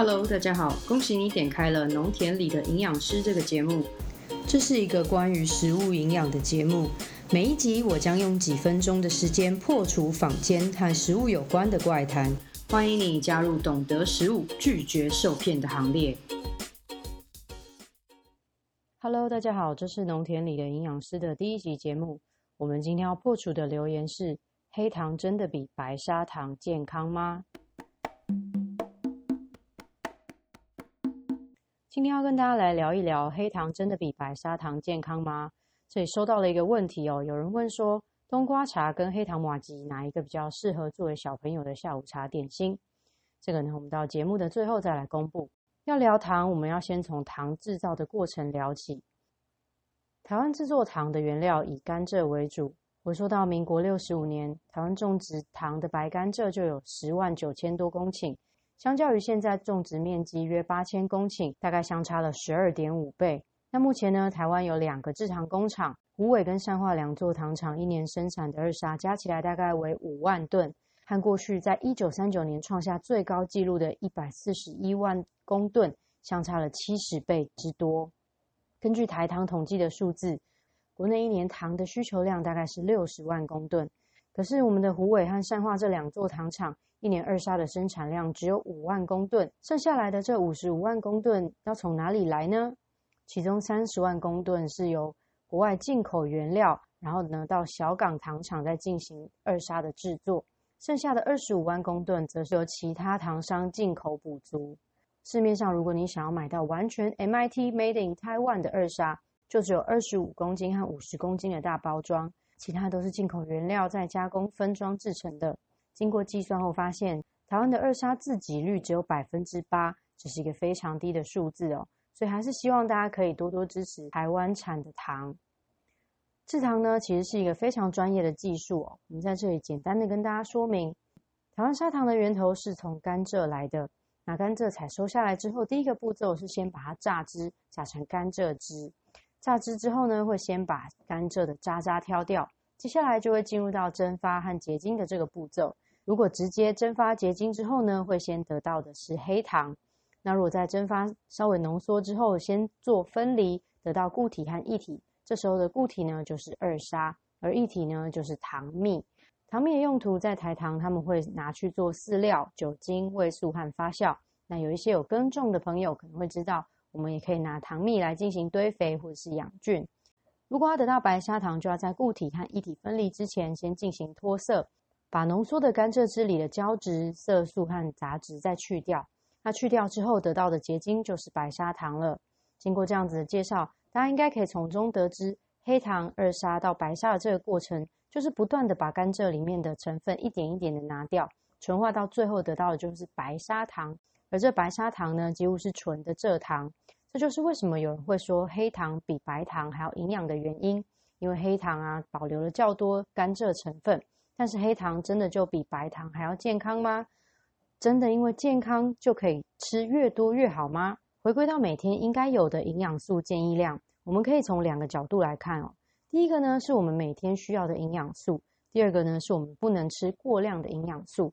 Hello，大家好，恭喜你点开了《农田里的营养师》这个节目。这是一个关于食物营养的节目，每一集我将用几分钟的时间破除坊间和食物有关的怪谈。欢迎你加入懂得食物、拒绝受骗的行列。Hello，大家好，这是《农田里的营养师》的第一集节目。我们今天要破除的留言是：黑糖真的比白砂糖健康吗？今天要跟大家来聊一聊，黑糖真的比白砂糖健康吗？这里收到了一个问题哦，有人问说，冬瓜茶跟黑糖玛吉哪一个比较适合作为小朋友的下午茶点心？这个呢，我们到节目的最后再来公布。要聊糖，我们要先从糖制造的过程聊起。台湾制作糖的原料以甘蔗为主。我说到民国六十五年，台湾种植糖的白甘蔗就有十万九千多公顷。相较于现在种植面积约八千公顷，大概相差了十二点五倍。那目前呢，台湾有两个制糖工厂，虎尾跟善化两座糖厂，一年生产的二砂加起来大概为五万吨，和过去在一九三九年创下最高纪录的一百四十一万公吨，相差了七十倍之多。根据台糖统计的数字，国内一年糖的需求量大概是六十万公吨，可是我们的虎尾和善化这两座糖厂。一年二砂的生产量只有五万公吨，剩下来的这五十五万公吨要从哪里来呢？其中三十万公吨是由国外进口原料，然后呢到小港糖厂再进行二砂的制作，剩下的二十五万公吨则是由其他糖商进口补足。市面上如果你想要买到完全 MIT Made in Taiwan 的二砂，就只有二十五公斤和五十公斤的大包装，其他都是进口原料再加工分装制成的。经过计算后发现，台湾的二砂自给率只有百分之八，这是一个非常低的数字哦。所以还是希望大家可以多多支持台湾产的糖。制糖呢，其实是一个非常专业的技术哦。我们在这里简单的跟大家说明，台湾砂糖的源头是从甘蔗来的。那甘蔗采收下来之后，第一个步骤是先把它榨汁，榨成甘蔗汁。榨汁之后呢，会先把甘蔗的渣渣挑掉，接下来就会进入到蒸发和结晶的这个步骤。如果直接蒸发结晶之后呢，会先得到的是黑糖。那如果在蒸发稍微浓缩之后，先做分离，得到固体和液体，这时候的固体呢就是二砂，而液体呢就是糖蜜。糖蜜的用途在台糖，他们会拿去做饲料、酒精、味素和发酵。那有一些有耕种的朋友可能会知道，我们也可以拿糖蜜来进行堆肥或者是养菌。如果要得到白砂糖，就要在固体和液体分离之前，先进行脱色。把浓缩的甘蔗汁里的胶质、色素和杂质再去掉，那去掉之后得到的结晶就是白砂糖了。经过这样子的介绍，大家应该可以从中得知，黑糖二砂到白砂的这个过程，就是不断的把甘蔗里面的成分一点一点的拿掉，纯化到最后得到的就是白砂糖。而这白砂糖呢，几乎是纯的蔗糖。这就是为什么有人会说黑糖比白糖还要营养的原因，因为黑糖啊保留了较多甘蔗成分。但是黑糖真的就比白糖还要健康吗？真的因为健康就可以吃越多越好吗？回归到每天应该有的营养素建议量，我们可以从两个角度来看哦。第一个呢是我们每天需要的营养素，第二个呢是我们不能吃过量的营养素。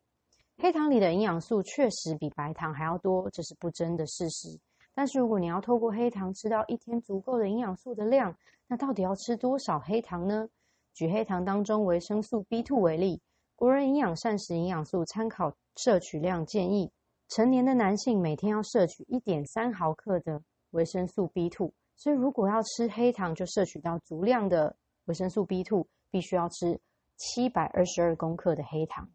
黑糖里的营养素确实比白糖还要多，这是不争的事实。但是如果你要透过黑糖吃到一天足够的营养素的量，那到底要吃多少黑糖呢？举黑糖当中维生素 B2 为例，国人营养膳食营养素参考摄取量建议，成年的男性每天要摄取一点三毫克的维生素 B2。所以如果要吃黑糖，就摄取到足量的维生素 B2，必须要吃七百二十二公克的黑糖。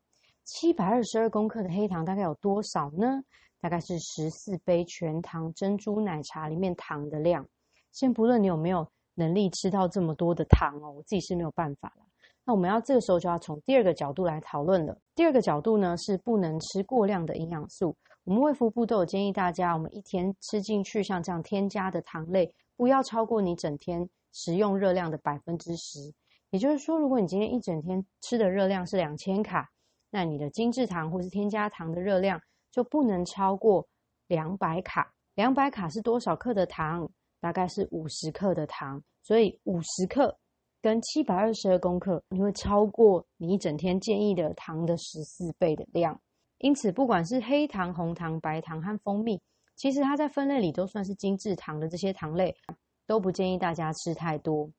七百二十二公克的黑糖大概有多少呢？大概是十四杯全糖珍珠奶茶里面糖的量。先不论你有没有。能力吃到这么多的糖哦，我自己是没有办法了。那我们要这个时候就要从第二个角度来讨论了。第二个角度呢是不能吃过量的营养素。我们卫福部都有建议大家，我们一天吃进去像这样添加的糖类，不要超过你整天食用热量的百分之十。也就是说，如果你今天一整天吃的热量是两千卡，那你的精制糖或是添加糖的热量就不能超过两百卡。两百卡是多少克的糖？大概是五十克的糖，所以五十克跟七百二十二公克，你会超过你一整天建议的糖的十四倍的量。因此，不管是黑糖、红糖、白糖和蜂蜜，其实它在分类里都算是精制糖的这些糖类，都不建议大家吃太多。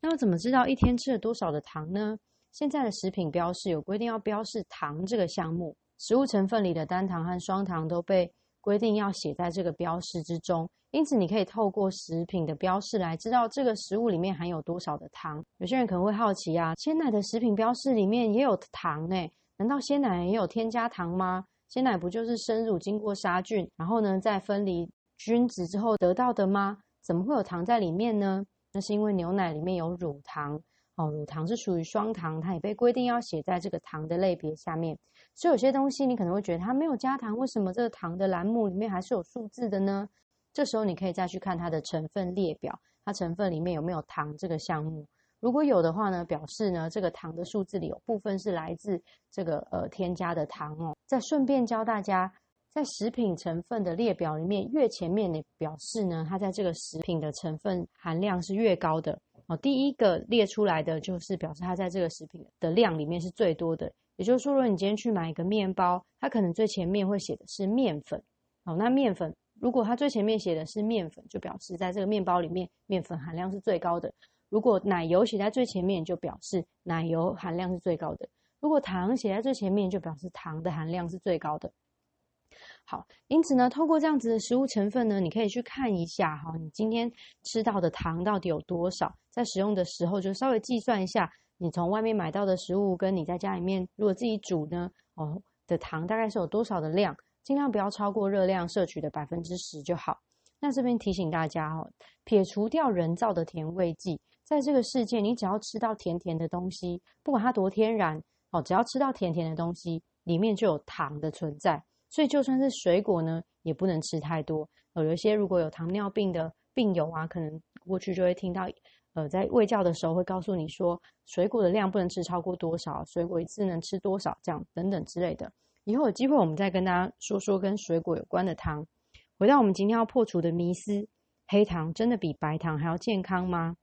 那要怎么知道一天吃了多少的糖呢？现在的食品标示有规定要标示糖这个项目，食物成分里的单糖和双糖都被规定要写在这个标示之中。因此，你可以透过食品的标示来知道这个食物里面含有多少的糖。有些人可能会好奇啊，鲜奶的食品标示里面也有糖呢？难道鲜奶也有添加糖吗？鲜奶不就是生乳经过杀菌，然后呢再分离菌子之后得到的吗？怎么会有糖在里面呢？那是因为牛奶里面有乳糖哦，乳糖是属于双糖，它也被规定要写在这个糖的类别下面。所以有些东西你可能会觉得它没有加糖，为什么这个糖的栏目里面还是有数字的呢？这时候你可以再去看它的成分列表，它成分里面有没有糖这个项目。如果有的话呢，表示呢这个糖的数字里有部分是来自这个呃添加的糖哦。再顺便教大家，在食品成分的列表里面，越前面的表示呢，它在这个食品的成分含量是越高的哦。第一个列出来的就是表示它在这个食品的量里面是最多的。也就是说，如果你今天去买一个面包，它可能最前面会写的是面粉哦。那面粉如果它最前面写的是面粉，就表示在这个面包里面面粉含量是最高的。如果奶油写在最前面，就表示奶油含量是最高的；如果糖写在最前面，就表示糖的含量是最高的。好，因此呢，透过这样子的食物成分呢，你可以去看一下哈，你今天吃到的糖到底有多少？在使用的时候就稍微计算一下，你从外面买到的食物跟你在家里面如果自己煮呢，哦的糖大概是有多少的量，尽量不要超过热量摄取的百分之十就好。那这边提醒大家哦，撇除掉人造的甜味剂。在这个世界，你只要吃到甜甜的东西，不管它多天然哦，只要吃到甜甜的东西，里面就有糖的存在。所以就算是水果呢，也不能吃太多。呃，有一些如果有糖尿病的病友啊，可能过去就会听到，呃，在喂教的时候会告诉你说，水果的量不能吃超过多少，水果一次能吃多少，这样等等之类的。以后有机会我们再跟大家说说跟水果有关的糖。回到我们今天要破除的迷思，黑糖真的比白糖还要健康吗？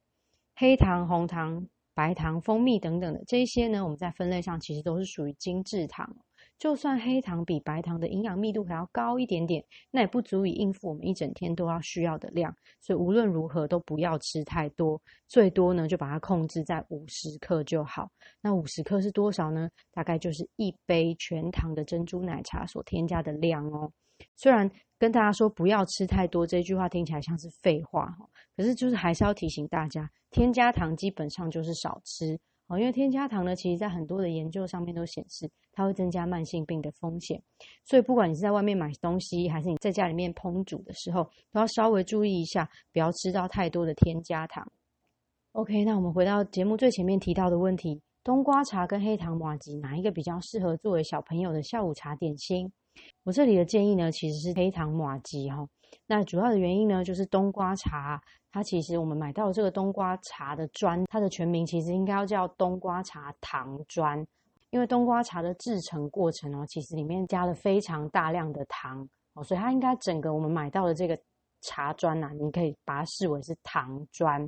黑糖、红糖、白糖、蜂蜜等等的这些呢，我们在分类上其实都是属于精制糖。就算黑糖比白糖的营养密度还要高一点点，那也不足以应付我们一整天都要需要的量。所以无论如何都不要吃太多，最多呢就把它控制在五十克就好。那五十克是多少呢？大概就是一杯全糖的珍珠奶茶所添加的量哦。虽然跟大家说不要吃太多这句话听起来像是废话哈，可是就是还是要提醒大家，添加糖基本上就是少吃哦，因为添加糖呢，其实在很多的研究上面都显示它会增加慢性病的风险，所以不管你是在外面买东西，还是你在家里面烹煮的时候，都要稍微注意一下，不要吃到太多的添加糖。OK，那我们回到节目最前面提到的问题：冬瓜茶跟黑糖玛吉哪一个比较适合作为小朋友的下午茶点心？我这里的建议呢，其实是黑糖玛吉哈。那主要的原因呢，就是冬瓜茶，它其实我们买到这个冬瓜茶的砖，它的全名其实应该要叫冬瓜茶糖砖，因为冬瓜茶的制成过程哦，其实里面加了非常大量的糖哦，所以它应该整个我们买到的这个茶砖呐，你可以把它视为是糖砖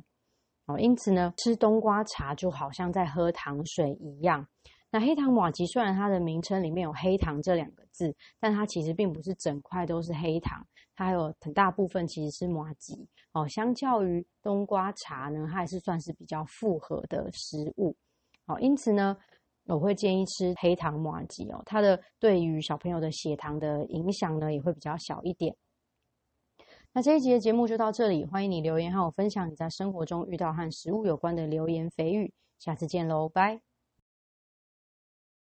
哦。因此呢，吃冬瓜茶就好像在喝糖水一样。那黑糖玛吉虽然它的名称里面有“黑糖”这两个字，但它其实并不是整块都是黑糖，它还有很大部分其实是玛吉哦。相较于冬瓜茶呢，它还是算是比较复合的食物哦。因此呢，我会建议吃黑糖玛吉哦，它的对于小朋友的血糖的影响呢也会比较小一点。那这一集的节目就到这里，欢迎你留言和我分享你在生活中遇到和食物有关的流言蜚语，下次见喽，拜。